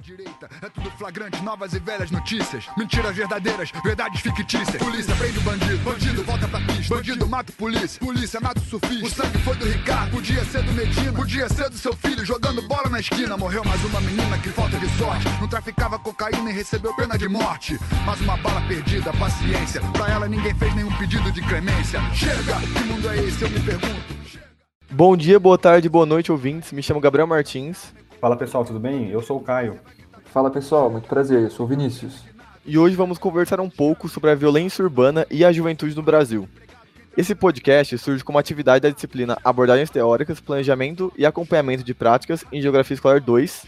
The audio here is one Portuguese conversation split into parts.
direita, é tudo flagrante, novas e velhas notícias. Mentiras verdadeiras, verdades fictícias. Polícia prende o bandido, bandido volta pra pista. Bandido mata polícia, polícia mata o surfista. O sangue foi do Ricardo, podia ser do Medina, podia ser do seu filho jogando bola na esquina. Morreu mais uma menina que falta de sorte. Não traficava cocaína e recebeu pena de morte. Mais uma bala perdida, paciência. Pra ela ninguém fez nenhum pedido de clemência. Chega, que mundo é esse? Eu me pergunto. Bom dia, boa tarde, boa noite, ouvintes. Me chamo Gabriel Martins. Fala pessoal, tudo bem? Eu sou o Caio. Fala pessoal, muito prazer, eu sou o Vinícius. E hoje vamos conversar um pouco sobre a violência urbana e a juventude no Brasil. Esse podcast surge como atividade da disciplina Abordagens Teóricas, Planejamento e Acompanhamento de Práticas em Geografia Escolar 2,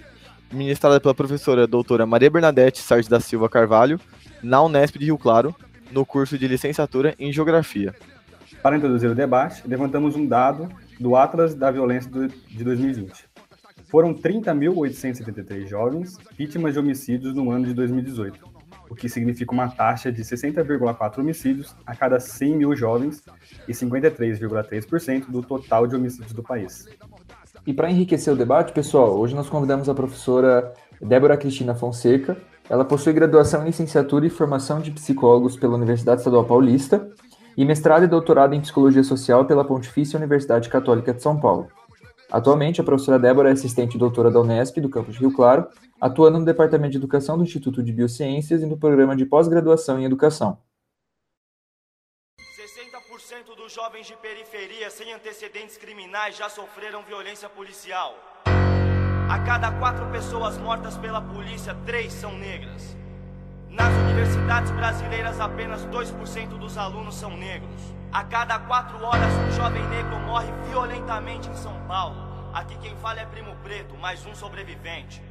ministrada pela professora doutora Maria Bernadette Sardes da Silva Carvalho, na Unesp de Rio Claro, no curso de licenciatura em Geografia. Para introduzir o debate, levantamos um dado do Atlas da Violência de 2020. Foram 30.873 jovens vítimas de homicídios no ano de 2018, o que significa uma taxa de 60,4 homicídios a cada 100 mil jovens e 53,3% do total de homicídios do país. E para enriquecer o debate, pessoal, hoje nós convidamos a professora Débora Cristina Fonseca. Ela possui graduação em licenciatura e formação de psicólogos pela Universidade Estadual Paulista e mestrado e doutorado em psicologia social pela Pontifícia Universidade Católica de São Paulo. Atualmente, a professora Débora é assistente doutora da Unesp, do campus Rio Claro, atuando no Departamento de Educação do Instituto de Biociências e no programa de pós-graduação em Educação. 60% dos jovens de periferia sem antecedentes criminais já sofreram violência policial. A cada quatro pessoas mortas pela polícia, três são negras. Nas universidades brasileiras, apenas 2% dos alunos são negros. A cada quatro horas, um jovem negro morre violentamente em São Paulo. Aqui quem fala é Primo Preto, mais um sobrevivente.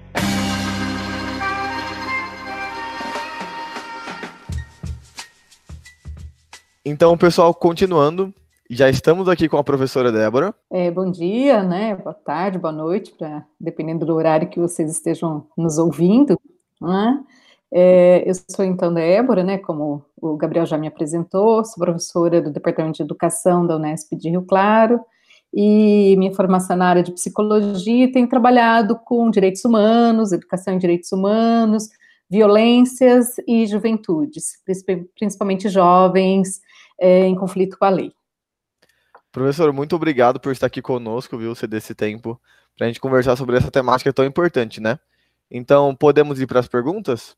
Então, pessoal, continuando, já estamos aqui com a professora Débora. É, bom dia, né? Boa tarde, boa noite, pra, dependendo do horário que vocês estejam nos ouvindo. Né? É, eu sou então Débora, né, como o Gabriel já me apresentou, sou professora do Departamento de Educação da Unesp de Rio Claro, e minha formação na área de psicologia tenho trabalhado com direitos humanos, educação em direitos humanos, violências e juventudes, principalmente jovens é, em conflito com a lei. Professor, muito obrigado por estar aqui conosco, viu, ceder esse tempo para a gente conversar sobre essa temática tão importante, né? Então, podemos ir para as perguntas?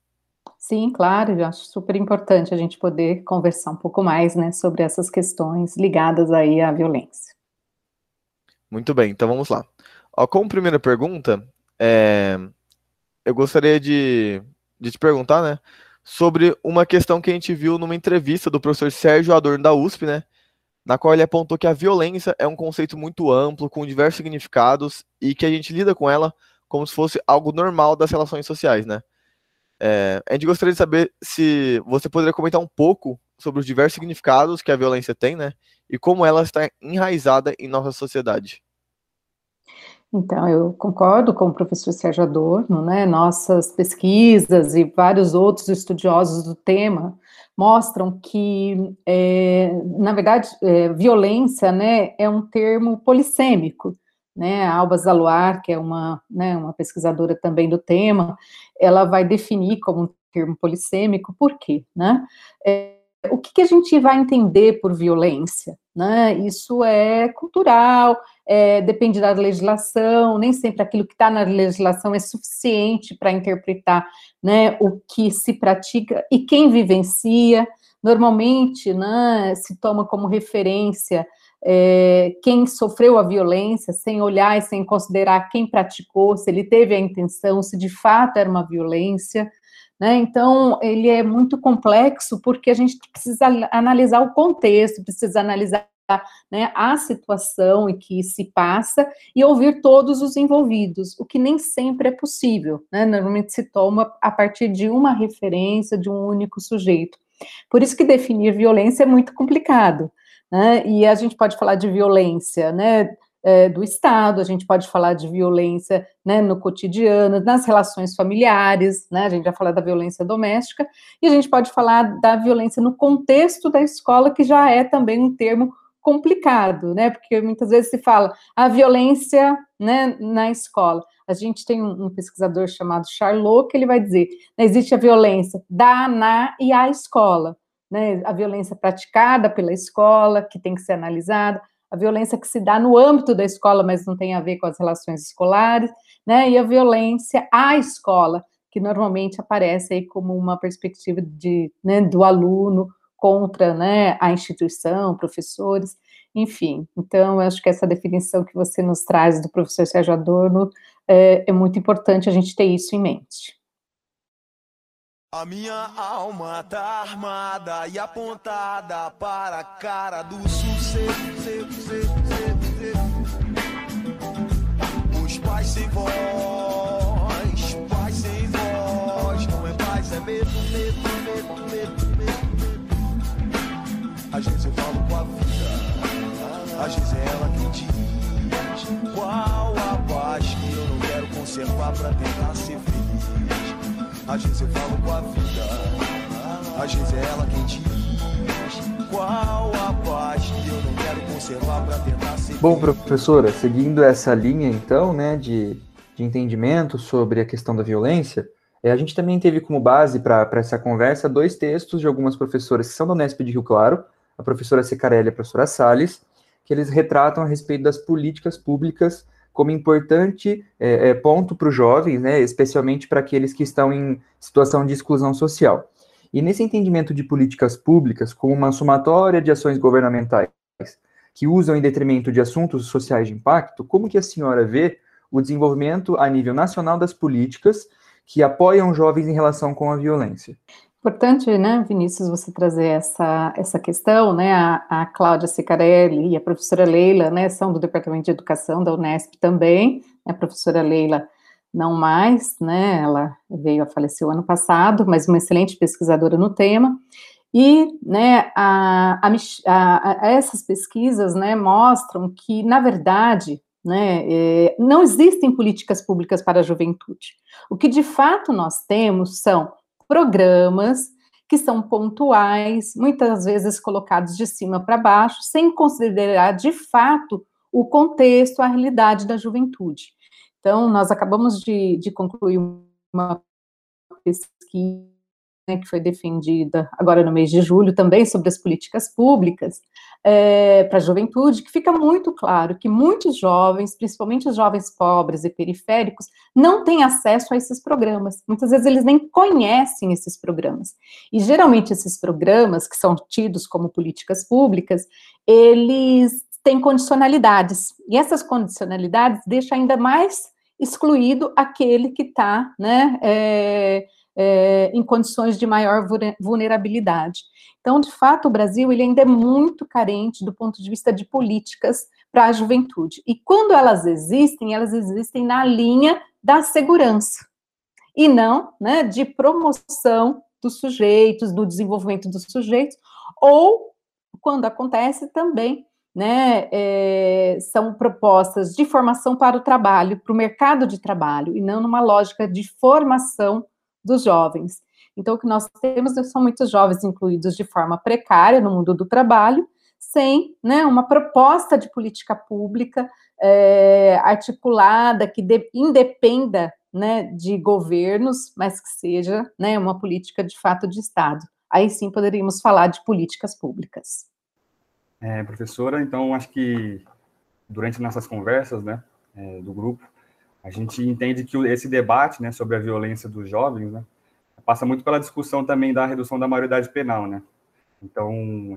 Sim, claro, eu acho super importante a gente poder conversar um pouco mais, né, sobre essas questões ligadas aí à violência. Muito bem, então vamos lá. Ó, como primeira pergunta, é, eu gostaria de, de te perguntar, né, sobre uma questão que a gente viu numa entrevista do professor Sérgio Adorno da USP, né, na qual ele apontou que a violência é um conceito muito amplo, com diversos significados, e que a gente lida com ela como se fosse algo normal das relações sociais, né? É, a gente gostaria de saber se você poderia comentar um pouco sobre os diversos significados que a violência tem, né? E como ela está enraizada em nossa sociedade. Então, eu concordo com o professor Sérgio Adorno, né? Nossas pesquisas e vários outros estudiosos do tema mostram que, é, na verdade, é, violência, né, é um termo polissêmico né, a Alba Zaluar, que é uma, né, uma pesquisadora também do tema, ela vai definir como um termo polissêmico, por quê, né? É, o que, que, a gente vai entender por violência? Né? Isso é cultural, é, depende da legislação, nem sempre aquilo que está na legislação é suficiente para interpretar né, o que se pratica e quem vivencia. Normalmente, né, se toma como referência é, quem sofreu a violência, sem olhar e sem considerar quem praticou, se ele teve a intenção, se de fato era uma violência. Né? Então, ele é muito complexo porque a gente precisa analisar o contexto, precisa analisar né, a situação em que se passa e ouvir todos os envolvidos, o que nem sempre é possível. Né? Normalmente se toma a partir de uma referência, de um único sujeito. Por isso que definir violência é muito complicado né? E a gente pode falar de violência, né? É, do Estado, a gente pode falar de violência né, no cotidiano, nas relações familiares, né, a gente já fala da violência doméstica, e a gente pode falar da violência no contexto da escola, que já é também um termo complicado, né? Porque muitas vezes se fala a violência né, na escola. A gente tem um, um pesquisador chamado Charlot que ele vai dizer: né, existe a violência da, na e a escola. Né, a violência praticada pela escola, que tem que ser analisada, a violência que se dá no âmbito da escola, mas não tem a ver com as relações escolares, né, e a violência à escola, que normalmente aparece aí como uma perspectiva de, né, do aluno contra né, a instituição, professores, enfim. Então, eu acho que essa definição que você nos traz do professor Sérgio Adorno é, é muito importante a gente ter isso em mente. A minha alma tá armada e apontada para a cara do sucesso. Os pais sem voz, pais sem voz, não é paz, é medo, medo, medo, medo. Às vezes eu falo com a vida, às vezes é ela quem diz qual a paz que eu não quero conservar pra tentar ser feliz. Eu falo com a vida, é ela quem qual a paz que eu não quero conservar pra tentar ser Bom, professora, seguindo essa linha então, né, de, de entendimento sobre a questão da violência, é, a gente também teve como base para essa conversa dois textos de algumas professoras que são da Unesp de Rio Claro, a professora Secarelli e a professora Salles, que eles retratam a respeito das políticas públicas como importante é, é, ponto para os jovens, né, especialmente para aqueles que estão em situação de exclusão social. E nesse entendimento de políticas públicas como uma somatória de ações governamentais que usam em detrimento de assuntos sociais de impacto, como que a senhora vê o desenvolvimento a nível nacional das políticas que apoiam jovens em relação com a violência? Importante, né, Vinícius, você trazer essa, essa questão, né, a, a Cláudia Sicarelli e a professora Leila, né, são do Departamento de Educação da Unesp também, a professora Leila não mais, né, ela veio a falecer o ano passado, mas uma excelente pesquisadora no tema, e, né, a, a, a essas pesquisas, né, mostram que, na verdade, né, é, não existem políticas públicas para a juventude. O que, de fato, nós temos são programas que são pontuais, muitas vezes colocados de cima para baixo, sem considerar de fato o contexto, a realidade da juventude. Então, nós acabamos de, de concluir uma pesquisa né, que foi defendida agora no mês de julho, também sobre as políticas públicas é, para a juventude, que fica muito claro que muitos jovens, principalmente os jovens pobres e periféricos, não têm acesso a esses programas. Muitas vezes eles nem conhecem esses programas. E geralmente esses programas, que são tidos como políticas públicas, eles têm condicionalidades. E essas condicionalidades deixam ainda mais excluído aquele que está, né? É, é, em condições de maior vulnerabilidade. Então, de fato, o Brasil ele ainda é muito carente do ponto de vista de políticas para a juventude. E quando elas existem, elas existem na linha da segurança e não né, de promoção dos sujeitos, do desenvolvimento dos sujeitos, ou quando acontece também, né, é, são propostas de formação para o trabalho, para o mercado de trabalho, e não numa lógica de formação dos jovens. Então, o que nós temos são muitos jovens incluídos de forma precária no mundo do trabalho, sem né, uma proposta de política pública é, articulada que de, independa né, de governos, mas que seja né, uma política de fato de Estado. Aí sim poderíamos falar de políticas públicas. É, professora, então acho que durante nossas conversas né, é, do grupo, a gente entende que esse debate né, sobre a violência dos jovens né, passa muito pela discussão também da redução da maioridade penal. Né? Então,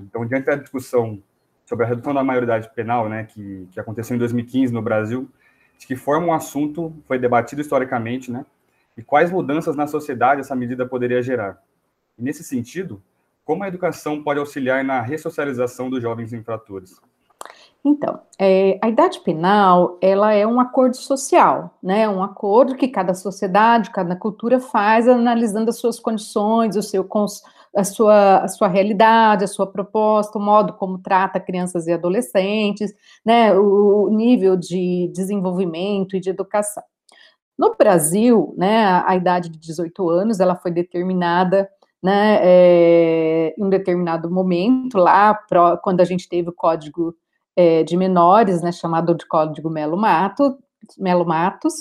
então, diante da discussão sobre a redução da maioridade penal, né, que, que aconteceu em 2015 no Brasil, de que forma um assunto foi debatido historicamente, né, e quais mudanças na sociedade essa medida poderia gerar. E nesse sentido, como a educação pode auxiliar na ressocialização dos jovens infratores? Então, é, a idade penal, ela é um acordo social, né? Um acordo que cada sociedade, cada cultura faz, analisando as suas condições, o seu, a, sua, a sua realidade, a sua proposta, o modo como trata crianças e adolescentes, né? O nível de desenvolvimento e de educação. No Brasil, né, a idade de 18 anos, ela foi determinada né, é, em um determinado momento, lá, pro, quando a gente teve o código é, de menores, né, chamado de código Melo, Mato, Melo Matos,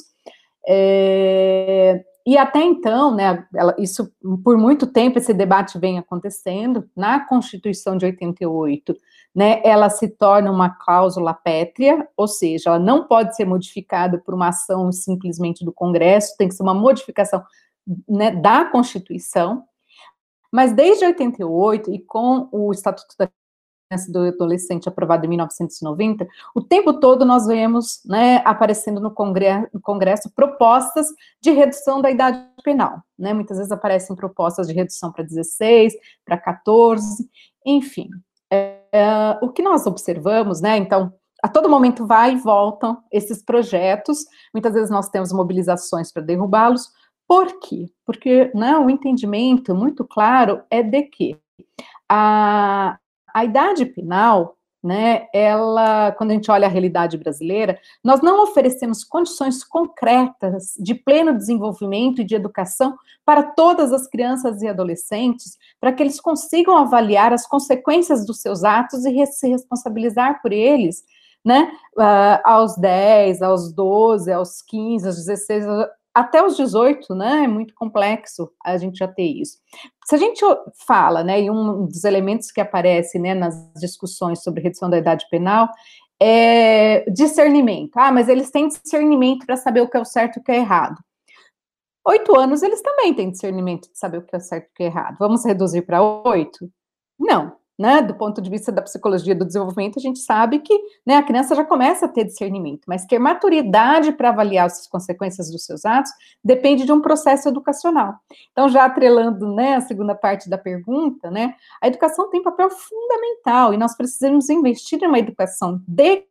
é, e até então, né, ela, isso por muito tempo esse debate vem acontecendo. Na Constituição de 88, né, ela se torna uma cláusula pétrea, ou seja, ela não pode ser modificada por uma ação simplesmente do Congresso, tem que ser uma modificação né, da Constituição. Mas desde 88 e com o Estatuto da do adolescente aprovado em 1990, o tempo todo nós vemos né, aparecendo no congresso, no congresso, propostas de redução da idade penal. Né? Muitas vezes aparecem propostas de redução para 16, para 14, enfim. É, é, o que nós observamos, né, então, a todo momento vai e voltam esses projetos, muitas vezes nós temos mobilizações para derrubá-los, por quê? Porque né, o entendimento muito claro é de que a, a idade penal, né, ela, quando a gente olha a realidade brasileira, nós não oferecemos condições concretas de pleno desenvolvimento e de educação para todas as crianças e adolescentes, para que eles consigam avaliar as consequências dos seus atos e se responsabilizar por eles, né, uh, aos 10, aos 12, aos 15, aos 16, até os 18, né, é muito complexo a gente já ter isso. Se a gente fala, né, e um dos elementos que aparece, né, nas discussões sobre redução da idade penal é discernimento. Ah, mas eles têm discernimento para saber o que é o certo e o que é errado. Oito anos, eles também têm discernimento de saber o que é certo e o que é errado. Vamos reduzir para oito? Não né, do ponto de vista da psicologia do desenvolvimento, a gente sabe que né, a criança já começa a ter discernimento, mas ter maturidade para avaliar as consequências dos seus atos depende de um processo educacional. Então, já atrelando né, a segunda parte da pergunta, né, a educação tem papel fundamental e nós precisamos investir em uma educação de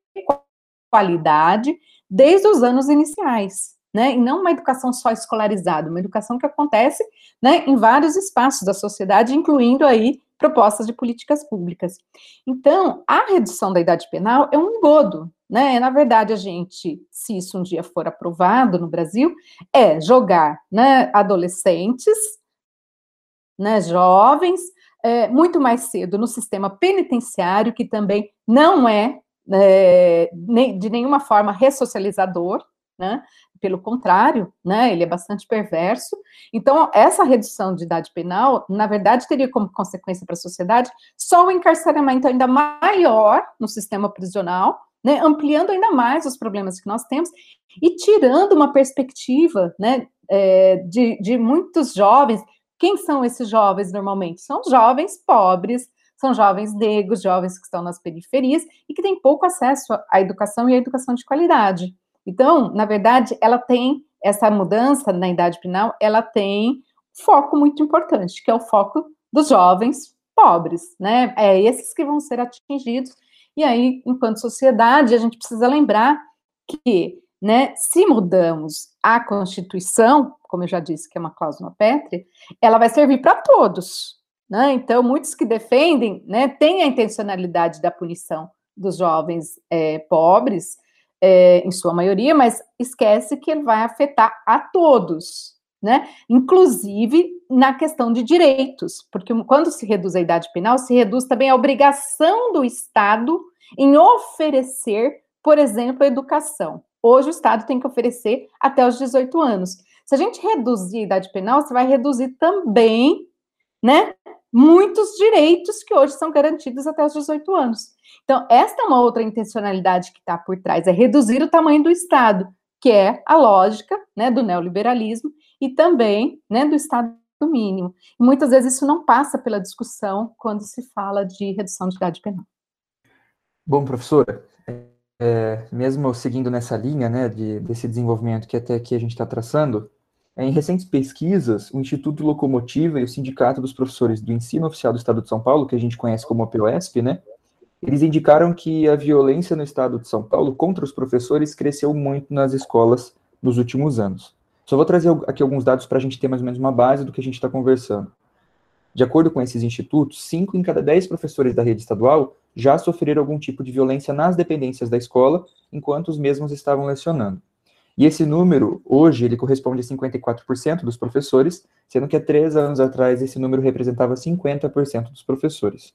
qualidade desde os anos iniciais. Né, e não uma educação só escolarizada, uma educação que acontece né, em vários espaços da sociedade, incluindo aí propostas de políticas públicas. Então, a redução da idade penal é um engodo, né? Na verdade, a gente, se isso um dia for aprovado no Brasil, é jogar né, adolescentes, né, jovens, é, muito mais cedo no sistema penitenciário, que também não é, é de nenhuma forma ressocializador, né? pelo contrário, né, ele é bastante perverso. Então, essa redução de idade penal, na verdade, teria como consequência para a sociedade só o encarceramento ainda maior no sistema prisional, né, ampliando ainda mais os problemas que nós temos e tirando uma perspectiva, né, é, de, de muitos jovens. Quem são esses jovens normalmente? São jovens pobres, são jovens negros, jovens que estão nas periferias e que têm pouco acesso à educação e à educação de qualidade. Então, na verdade, ela tem essa mudança na idade penal, ela tem foco muito importante, que é o foco dos jovens pobres, né? É esses que vão ser atingidos. E aí, enquanto sociedade, a gente precisa lembrar que, né, se mudamos a Constituição, como eu já disse, que é uma cláusula pétrea, ela vai servir para todos, né? Então, muitos que defendem, né, têm a intencionalidade da punição dos jovens é, pobres, é, em sua maioria, mas esquece que ele vai afetar a todos, né? Inclusive na questão de direitos, porque quando se reduz a idade penal, se reduz também a obrigação do Estado em oferecer, por exemplo, a educação. Hoje o Estado tem que oferecer até os 18 anos. Se a gente reduzir a idade penal, você vai reduzir também, né, muitos direitos que hoje são garantidos até os 18 anos. Então, esta é uma outra intencionalidade que está por trás, é reduzir o tamanho do Estado, que é a lógica né, do neoliberalismo e também né, do Estado mínimo. E muitas vezes isso não passa pela discussão quando se fala de redução de idade penal. Bom, professora, é, mesmo seguindo nessa linha né, de, desse desenvolvimento que até aqui a gente está traçando, em recentes pesquisas, o Instituto Locomotiva e o Sindicato dos Professores do Ensino Oficial do Estado de São Paulo, que a gente conhece como a POSP, né, eles indicaram que a violência no estado de São Paulo contra os professores cresceu muito nas escolas nos últimos anos. Só vou trazer aqui alguns dados para a gente ter mais ou menos uma base do que a gente está conversando. De acordo com esses institutos, 5 em cada 10 professores da rede estadual já sofreram algum tipo de violência nas dependências da escola, enquanto os mesmos estavam lecionando. E esse número, hoje, ele corresponde a 54% dos professores, sendo que há três anos atrás esse número representava 50% dos professores.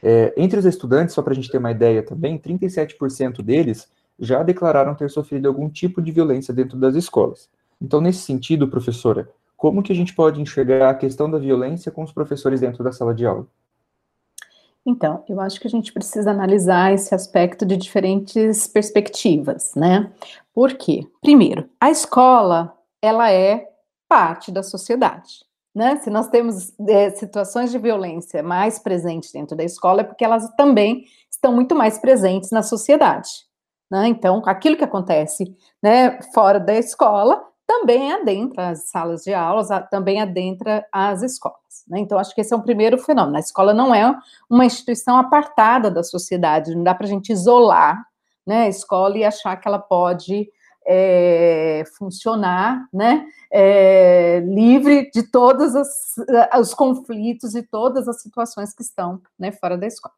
É, entre os estudantes, só para a gente ter uma ideia também, 37% deles já declararam ter sofrido algum tipo de violência dentro das escolas. Então, nesse sentido, professora, como que a gente pode enxergar a questão da violência com os professores dentro da sala de aula? Então, eu acho que a gente precisa analisar esse aspecto de diferentes perspectivas, né? Por quê? Primeiro, a escola, ela é parte da sociedade, né? Se nós temos é, situações de violência mais presentes dentro da escola, é porque elas também estão muito mais presentes na sociedade, né? Então, aquilo que acontece, né, fora da escola, também adentra as salas de aulas, também adentra as escolas. Né? Então, acho que esse é um primeiro fenômeno. A escola não é uma instituição apartada da sociedade, não dá para a gente isolar né, a escola e achar que ela pode é, funcionar né, é, livre de todos os, os, conflitos e todas as situações que estão né, fora da escola.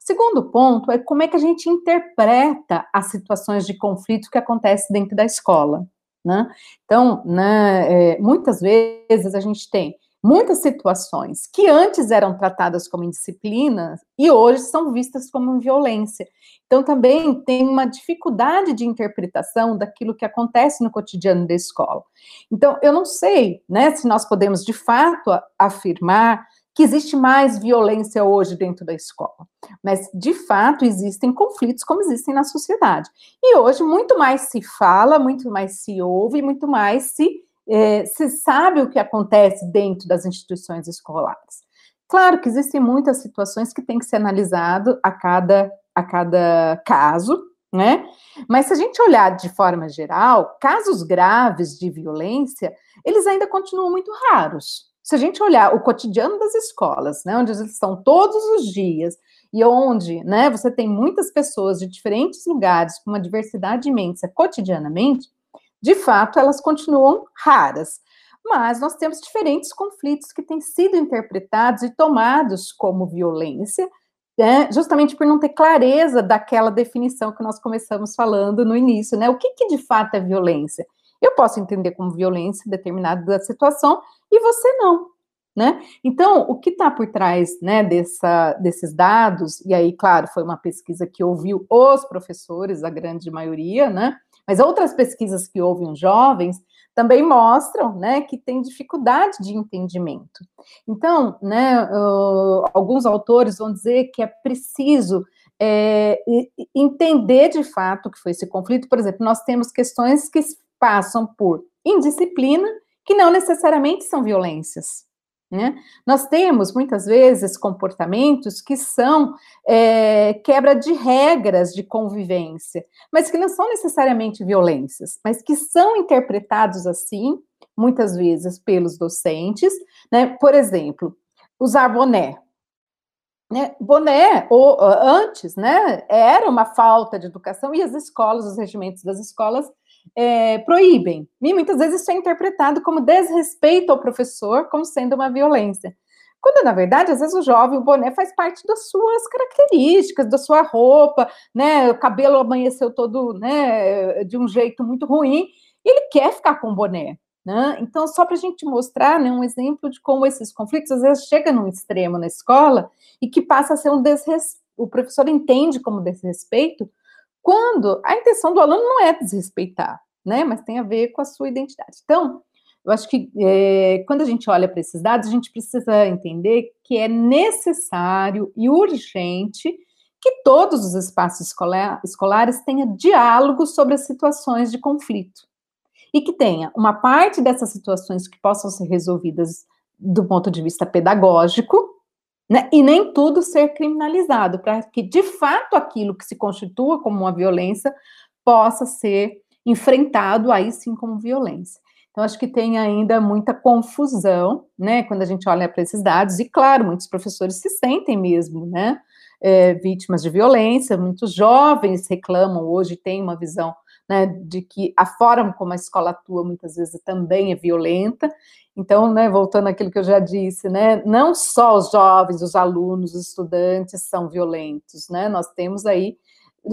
Segundo ponto é como é que a gente interpreta as situações de conflito que acontecem dentro da escola. Né? Então, né, é, muitas vezes a gente tem muitas situações que antes eram tratadas como indisciplina e hoje são vistas como violência. Então, também tem uma dificuldade de interpretação daquilo que acontece no cotidiano da escola. Então, eu não sei né, se nós podemos, de fato, afirmar que existe mais violência hoje dentro da escola. Mas, de fato, existem conflitos como existem na sociedade. E hoje, muito mais se fala, muito mais se ouve, muito mais se, é, se sabe o que acontece dentro das instituições escolares. Claro que existem muitas situações que têm que ser analisado a cada, a cada caso, né? Mas se a gente olhar de forma geral, casos graves de violência, eles ainda continuam muito raros se a gente olhar o cotidiano das escolas, né, onde eles estão todos os dias e onde, né, você tem muitas pessoas de diferentes lugares com uma diversidade imensa cotidianamente, de fato elas continuam raras. Mas nós temos diferentes conflitos que têm sido interpretados e tomados como violência, né, justamente por não ter clareza daquela definição que nós começamos falando no início, né? O que, que de fato é violência? Eu posso entender como violência determinada situação e você não. Né? Então, o que está por trás né, dessa, desses dados, e aí, claro, foi uma pesquisa que ouviu os professores, a grande maioria, né? Mas outras pesquisas que ouvem os jovens também mostram né, que tem dificuldade de entendimento. Então, né, uh, alguns autores vão dizer que é preciso é, entender de fato o que foi esse conflito. Por exemplo, nós temos questões que passam por indisciplina, que não necessariamente são violências. Né? Nós temos muitas vezes comportamentos que são é, quebra de regras de convivência, mas que não são necessariamente violências, mas que são interpretados assim, muitas vezes pelos docentes. Né? Por exemplo, usar boné. Né? Boné, ou, antes, né, era uma falta de educação e as escolas, os regimentos das escolas é, proíbem. E muitas vezes isso é interpretado como desrespeito ao professor, como sendo uma violência. Quando, na verdade, às vezes o jovem, o boné faz parte das suas características, da sua roupa, né? O cabelo amanheceu todo, né, de um jeito muito ruim, e ele quer ficar com o boné. Né? Então, só para a gente mostrar né, um exemplo de como esses conflitos às vezes chegam num extremo na escola e que passa a ser um desrespeito. O professor entende como desrespeito quando a intenção do aluno não é desrespeitar, né? Mas tem a ver com a sua identidade. Então, eu acho que é, quando a gente olha para esses dados, a gente precisa entender que é necessário e urgente que todos os espaços escolar, escolares tenham diálogo sobre as situações de conflito. E que tenha uma parte dessas situações que possam ser resolvidas do ponto de vista pedagógico, né? E nem tudo ser criminalizado, para que de fato aquilo que se constitua como uma violência possa ser enfrentado aí sim como violência. Então, acho que tem ainda muita confusão, né, quando a gente olha para esses dados, e claro, muitos professores se sentem mesmo, né, é, vítimas de violência, muitos jovens reclamam hoje, têm uma visão né, de que a forma como a escola atua muitas vezes também é violenta. Então, né, voltando àquilo que eu já disse, né, não só os jovens, os alunos, os estudantes são violentos, né, nós temos aí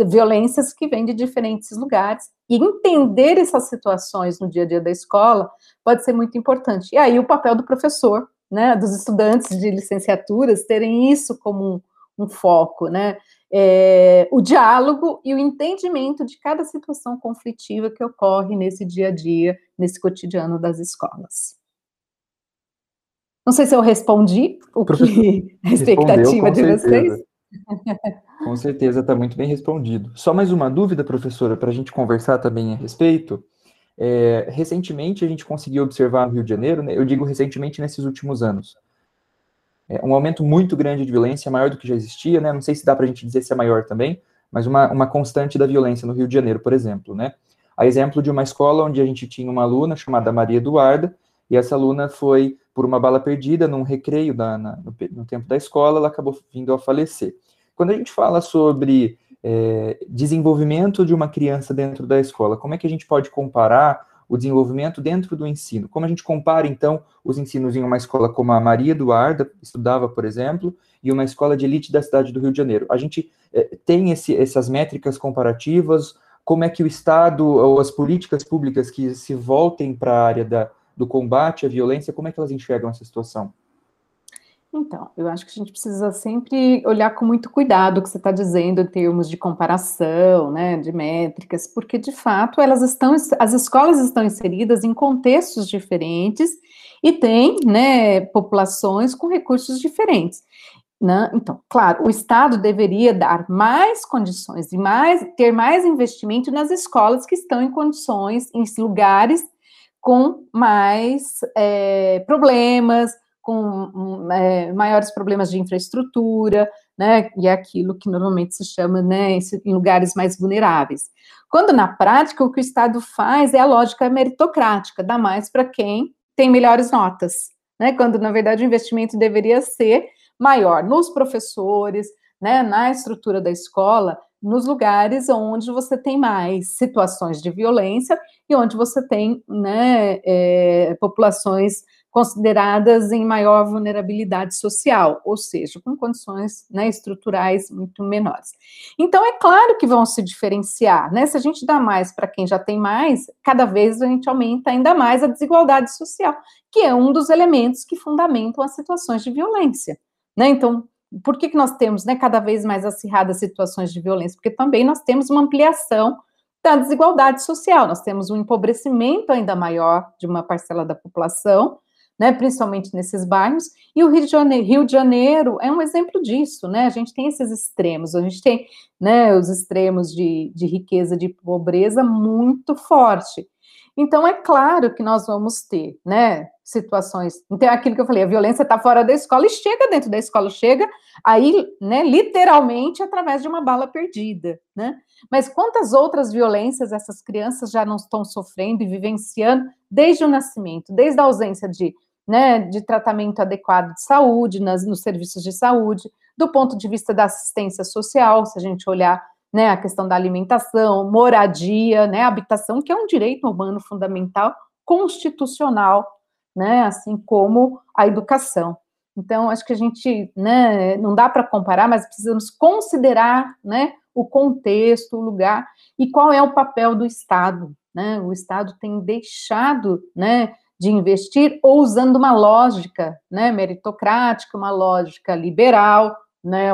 violências que vêm de diferentes lugares. E entender essas situações no dia a dia da escola pode ser muito importante. E aí o papel do professor, né, dos estudantes de licenciaturas terem isso como um, um foco, né? É, o diálogo e o entendimento de cada situação conflitiva que ocorre nesse dia a dia, nesse cotidiano das escolas. Não sei se eu respondi o que a expectativa de vocês. Com certeza, está muito bem respondido. Só mais uma dúvida, professora, para a gente conversar também a respeito. É, recentemente a gente conseguiu observar no Rio de Janeiro, né, eu digo recentemente nesses últimos anos, é, um aumento muito grande de violência, maior do que já existia, né? Não sei se dá para a gente dizer se é maior também, mas uma, uma constante da violência no Rio de Janeiro, por exemplo, né? A exemplo de uma escola onde a gente tinha uma aluna chamada Maria Eduarda, e essa aluna foi por uma bala perdida num recreio da, na, no, no, tempo da escola, ela acabou vindo a falecer. Quando a gente fala sobre é, desenvolvimento de uma criança dentro da escola, como é que a gente pode comparar o desenvolvimento dentro do ensino. Como a gente compara, então, os ensinos em uma escola como a Maria Eduarda estudava, por exemplo, e uma escola de elite da cidade do Rio de Janeiro? A gente é, tem esse, essas métricas comparativas? Como é que o Estado ou as políticas públicas que se voltem para a área da, do combate à violência, como é que elas enxergam essa situação? Então, eu acho que a gente precisa sempre olhar com muito cuidado o que você está dizendo em termos de comparação, né, de métricas, porque de fato elas estão, as escolas estão inseridas em contextos diferentes e têm, né, populações com recursos diferentes. Né? Então, claro, o Estado deveria dar mais condições e mais ter mais investimento nas escolas que estão em condições, em lugares com mais é, problemas, com é, maiores problemas de infraestrutura, né, e é aquilo que normalmente se chama, né, em lugares mais vulneráveis. Quando na prática o que o Estado faz é a lógica meritocrática, dá mais para quem tem melhores notas, né, quando na verdade o investimento deveria ser maior nos professores, né, na estrutura da escola, nos lugares onde você tem mais situações de violência e onde você tem né, é, populações consideradas em maior vulnerabilidade social, ou seja, com condições né, estruturais muito menores. Então, é claro que vão se diferenciar, né? Se a gente dá mais para quem já tem mais, cada vez a gente aumenta ainda mais a desigualdade social, que é um dos elementos que fundamentam as situações de violência, né? Então, por que, que nós temos né, cada vez mais acirradas situações de violência? Porque também nós temos uma ampliação da desigualdade social, nós temos um empobrecimento ainda maior de uma parcela da população, né, principalmente nesses bairros, e o Rio de, Janeiro, Rio de Janeiro é um exemplo disso, né, a gente tem esses extremos, a gente tem, né, os extremos de, de riqueza, de pobreza muito forte, então é claro que nós vamos ter, né, situações, então é aquilo que eu falei, a violência está fora da escola e chega dentro da escola, chega aí, né, literalmente através de uma bala perdida, né, mas quantas outras violências essas crianças já não estão sofrendo e vivenciando desde o nascimento, desde a ausência de né, de tratamento adequado de saúde, nas, nos serviços de saúde, do ponto de vista da assistência social, se a gente olhar né, a questão da alimentação, moradia, né, habitação, que é um direito humano fundamental, constitucional, né, assim como a educação. Então, acho que a gente, né, não dá para comparar, mas precisamos considerar, né, o contexto, o lugar e qual é o papel do Estado, né? O Estado tem deixado, né, de investir ou usando uma lógica né, meritocrática, uma lógica liberal, né,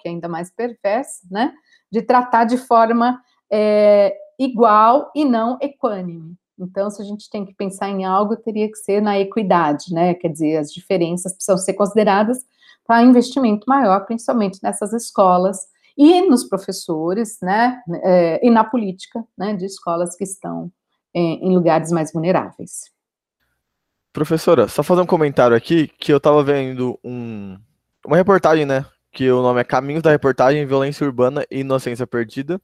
que é ainda mais perversa, né, de tratar de forma é, igual e não equânime. Então, se a gente tem que pensar em algo, teria que ser na equidade, né? Quer dizer, as diferenças precisam ser consideradas para investimento maior, principalmente nessas escolas e nos professores, né? É, e na política, né? De escolas que estão é, em lugares mais vulneráveis. Professora, só fazer um comentário aqui que eu tava vendo um, uma reportagem, né? Que o nome é Caminhos da Reportagem, Violência Urbana e Inocência Perdida.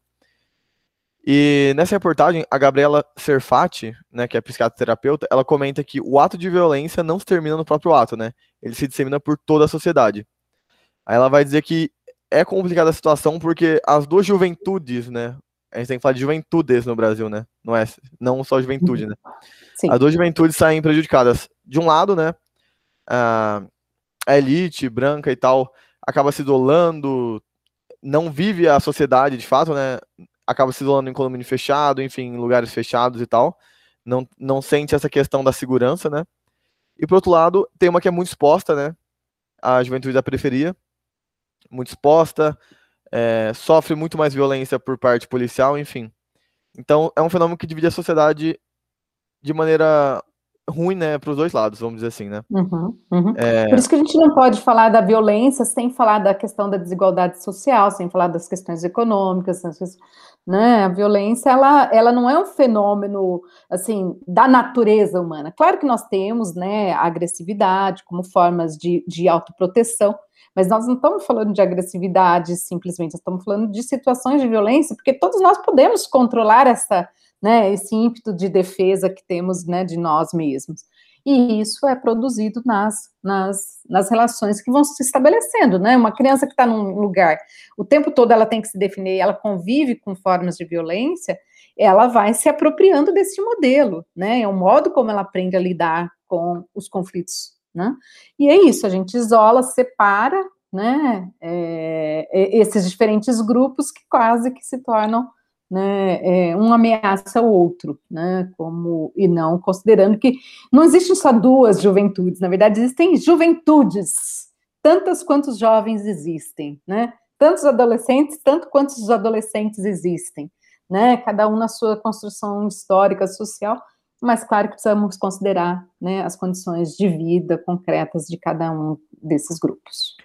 E nessa reportagem, a Gabriela Serfati, né, que é psicoterapeuta, ela comenta que o ato de violência não se termina no próprio ato, né? Ele se dissemina por toda a sociedade. Aí ela vai dizer que é complicada a situação porque as duas juventudes, né? A gente tem que falar de juventudes no Brasil, né? Não é não só juventude, né? Sim. As duas juventudes saem prejudicadas. De um lado, né, a elite branca e tal acaba se isolando, não vive a sociedade de fato, né? Acaba se isolando em condomínio fechado, enfim, em lugares fechados e tal. Não, não sente essa questão da segurança, né? E por outro lado, tem uma que é muito exposta, né? A juventude da periferia, muito exposta, é, sofre muito mais violência por parte policial, enfim. Então é um fenômeno que divide a sociedade de maneira ruim, né, para os dois lados, vamos dizer assim, né? Uhum, uhum. É... Por isso que a gente não pode falar da violência sem falar da questão da desigualdade social, sem falar das questões econômicas, né? A violência, ela, ela não é um fenômeno, assim, da natureza humana. Claro que nós temos, né, a agressividade como formas de, de autoproteção, mas nós não estamos falando de agressividade simplesmente, estamos falando de situações de violência, porque todos nós podemos controlar essa né, esse ímpeto de defesa que temos, né, de nós mesmos. E isso é produzido nas, nas, nas relações que vão se estabelecendo, né? Uma criança que está num lugar, o tempo todo ela tem que se definir, ela convive com formas de violência, ela vai se apropriando desse modelo, né? É o modo como ela aprende a lidar com os conflitos, né? E é isso, a gente isola, separa, né? É, é esses diferentes grupos que quase que se tornam né, é, um ameaça ao outro, né, como, e não considerando que não existem só duas juventudes, na verdade existem juventudes, tantas quantos jovens existem, né, tantos adolescentes, tanto quantos os adolescentes existem, né, cada um na sua construção histórica, social, mas claro que precisamos considerar, né, as condições de vida concretas de cada um desses grupos.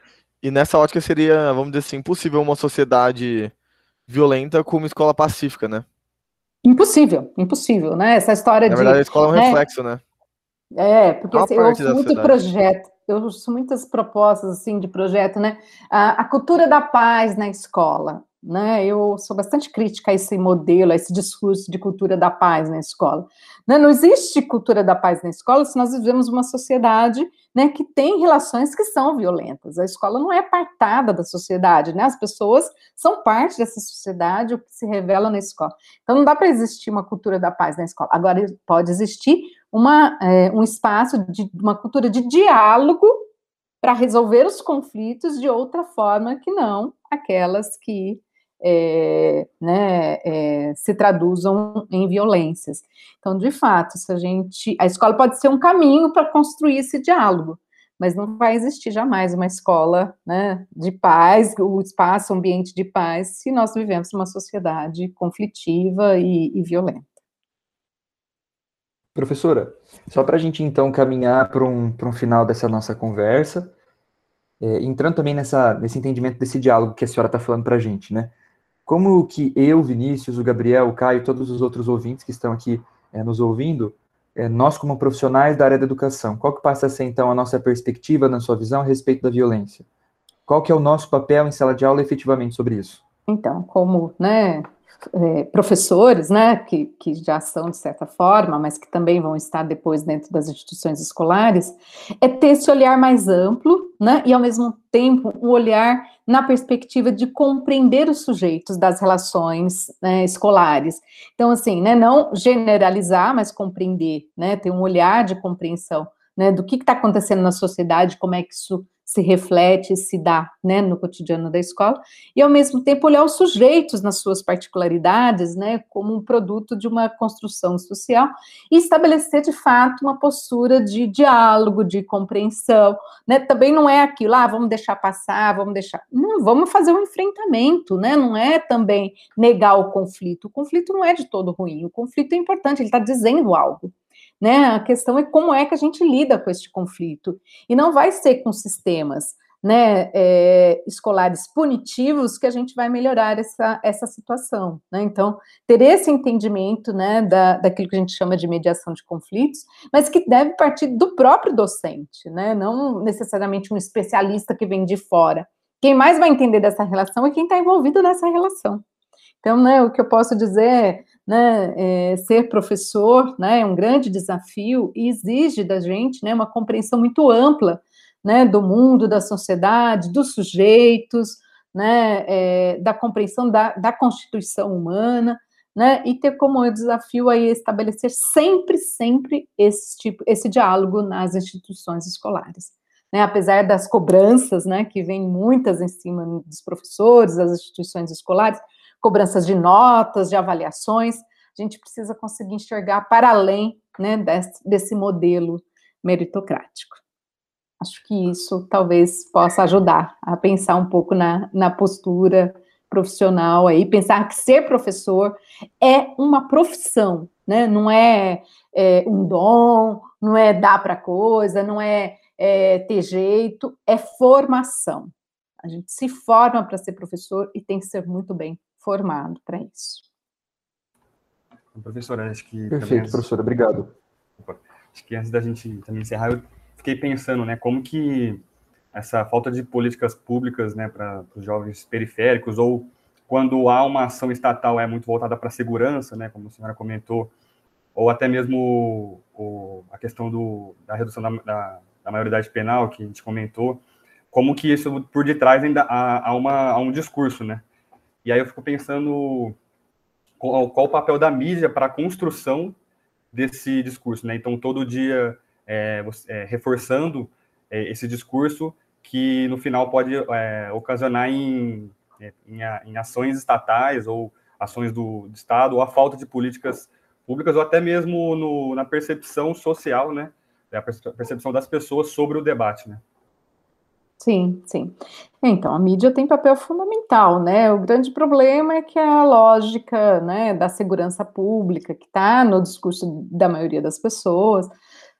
E nessa ótica seria, vamos dizer assim, impossível uma sociedade violenta com uma escola pacífica, né? Impossível, impossível, né? Essa história Na de. Na verdade, a escola é um né? reflexo, né? É, porque assim, eu ouço muito projeto, eu ouço muitas propostas assim de projeto, né? A, a, cultura da paz na escola, né? Eu sou bastante crítica a esse modelo, a esse discurso de cultura da paz na escola. Né? Não existe cultura da paz na escola se nós vivemos uma sociedade né, que tem relações que são violentas. A escola não é apartada da sociedade, né? As pessoas são parte dessa sociedade, o que se revela na escola. Então não dá para existir uma cultura da paz na escola. Agora pode existir uma, é, um espaço de uma cultura de diálogo para resolver os conflitos de outra forma que não aquelas que é, né, é, se traduzam em violências. Então, de fato, se a gente, a escola pode ser um caminho para construir esse diálogo, mas não vai existir jamais uma escola né, de paz, o espaço, o ambiente de paz, se nós vivemos uma sociedade conflitiva e, e violenta. Professora, só para a gente então caminhar para um, um final dessa nossa conversa, é, entrando também nessa, nesse entendimento desse diálogo que a senhora está falando para a gente, né? Como que eu, Vinícius, o Gabriel, o Caio, todos os outros ouvintes que estão aqui é, nos ouvindo, é, nós como profissionais da área da educação, qual que passa a ser então a nossa perspectiva, na sua visão, a respeito da violência? Qual que é o nosso papel em sala de aula efetivamente sobre isso? Então, como né, é, professores, né, que, que já são de certa forma, mas que também vão estar depois dentro das instituições escolares, é ter esse olhar mais amplo, né, e ao mesmo tempo um olhar na perspectiva de compreender os sujeitos das relações né, escolares. Então, assim, né, não generalizar, mas compreender, né, ter um olhar de compreensão né, do que está acontecendo na sociedade, como é que isso se reflete, se dá né, no cotidiano da escola, e ao mesmo tempo olhar os sujeitos nas suas particularidades, né, como um produto de uma construção social, e estabelecer de fato uma postura de diálogo, de compreensão, né, também não é aquilo, ah, vamos deixar passar, vamos deixar, não, vamos fazer um enfrentamento, né, não é também negar o conflito, o conflito não é de todo ruim, o conflito é importante, ele está dizendo algo, né? A questão é como é que a gente lida com este conflito. E não vai ser com sistemas né, é, escolares punitivos que a gente vai melhorar essa, essa situação. Né? Então, ter esse entendimento né, da, daquilo que a gente chama de mediação de conflitos, mas que deve partir do próprio docente, né? não necessariamente um especialista que vem de fora. Quem mais vai entender dessa relação é quem está envolvido nessa relação. Então, né, o que eu posso dizer é, né, é, ser professor né, é um grande desafio e exige da gente né, uma compreensão muito ampla né, do mundo, da sociedade, dos sujeitos, né, é, da compreensão da, da constituição humana, né, e ter como desafio aí estabelecer sempre, sempre esse tipo, esse diálogo nas instituições escolares. né, apesar das cobranças, né, que vêm muitas em cima dos professores, das instituições escolares, cobranças de notas, de avaliações, a gente precisa conseguir enxergar para além, né, desse, desse modelo meritocrático. Acho que isso talvez possa ajudar a pensar um pouco na, na postura profissional aí, pensar que ser professor é uma profissão, né? Não é, é um dom, não é dar para coisa, não é, é ter jeito, é formação. A gente se forma para ser professor e tem que ser muito bem formado para isso. Professora, acho que. Perfeito, professora, obrigado. Acho que antes da gente também encerrar, eu fiquei pensando, né, como que essa falta de políticas públicas né, para os jovens periféricos, ou quando há uma ação estatal é muito voltada para a segurança, né, como a senhora comentou, ou até mesmo o, a questão do, da redução da, da, da, maioridade penal, que a gente comentou, como que isso por detrás ainda há, há, uma, há um discurso, né? E aí eu fico pensando qual, qual o papel da mídia para a construção desse discurso, né? Então, todo dia é, é, reforçando é, esse discurso que no final pode é, ocasionar em, é, em, em, ações estatais ou ações do, do, Estado, ou a falta de políticas públicas, ou até mesmo no, na percepção social, né? A percepção das pessoas sobre o debate, né? Sim, sim. Então, a mídia tem papel fundamental, né? O grande problema é que a lógica né, da segurança pública, que está no discurso da maioria das pessoas,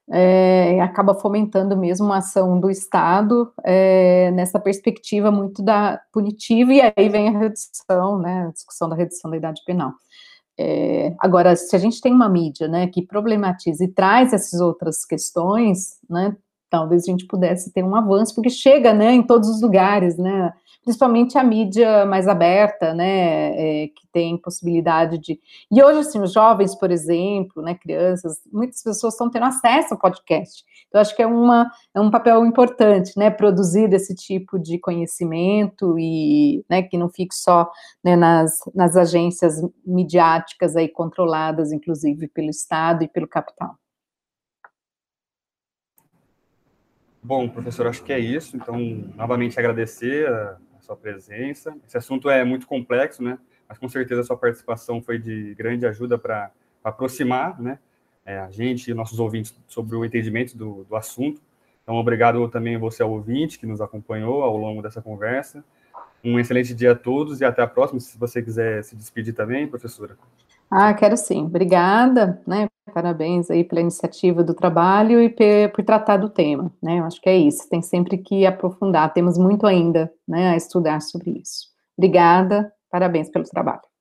é, acaba fomentando mesmo uma ação do Estado é, nessa perspectiva muito da punitiva, e aí vem a redução, né, a discussão da redução da idade penal. É, agora, se a gente tem uma mídia, né, que problematiza e traz essas outras questões, né, talvez a gente pudesse ter um avanço, porque chega, né, em todos os lugares, né, principalmente a mídia mais aberta, né, é, que tem possibilidade de. E hoje, assim, os jovens, por exemplo, né, crianças, muitas pessoas estão tendo acesso ao podcast. Então, acho que é, uma, é um papel importante, né, produzir esse tipo de conhecimento e, né, que não fique só né, nas, nas agências midiáticas aí controladas, inclusive pelo Estado e pelo capital. Bom, professor, acho que é isso. Então, novamente agradecer a, sua presença. Esse assunto é muito complexo, né? Mas com certeza a sua participação foi de grande ajuda para aproximar, né? É, a gente e nossos ouvintes sobre o entendimento do, do assunto. Então, obrigado também você ouvinte que nos acompanhou ao longo dessa conversa. Um excelente dia a todos e até a próxima. Se você quiser se despedir também, professora. Ah, quero sim. Obrigada, né? Parabéns aí pela iniciativa do trabalho e por tratar do tema, né? Eu acho que é isso. Tem sempre que aprofundar. Temos muito ainda, né, a estudar sobre isso. Obrigada. Parabéns pelo trabalho.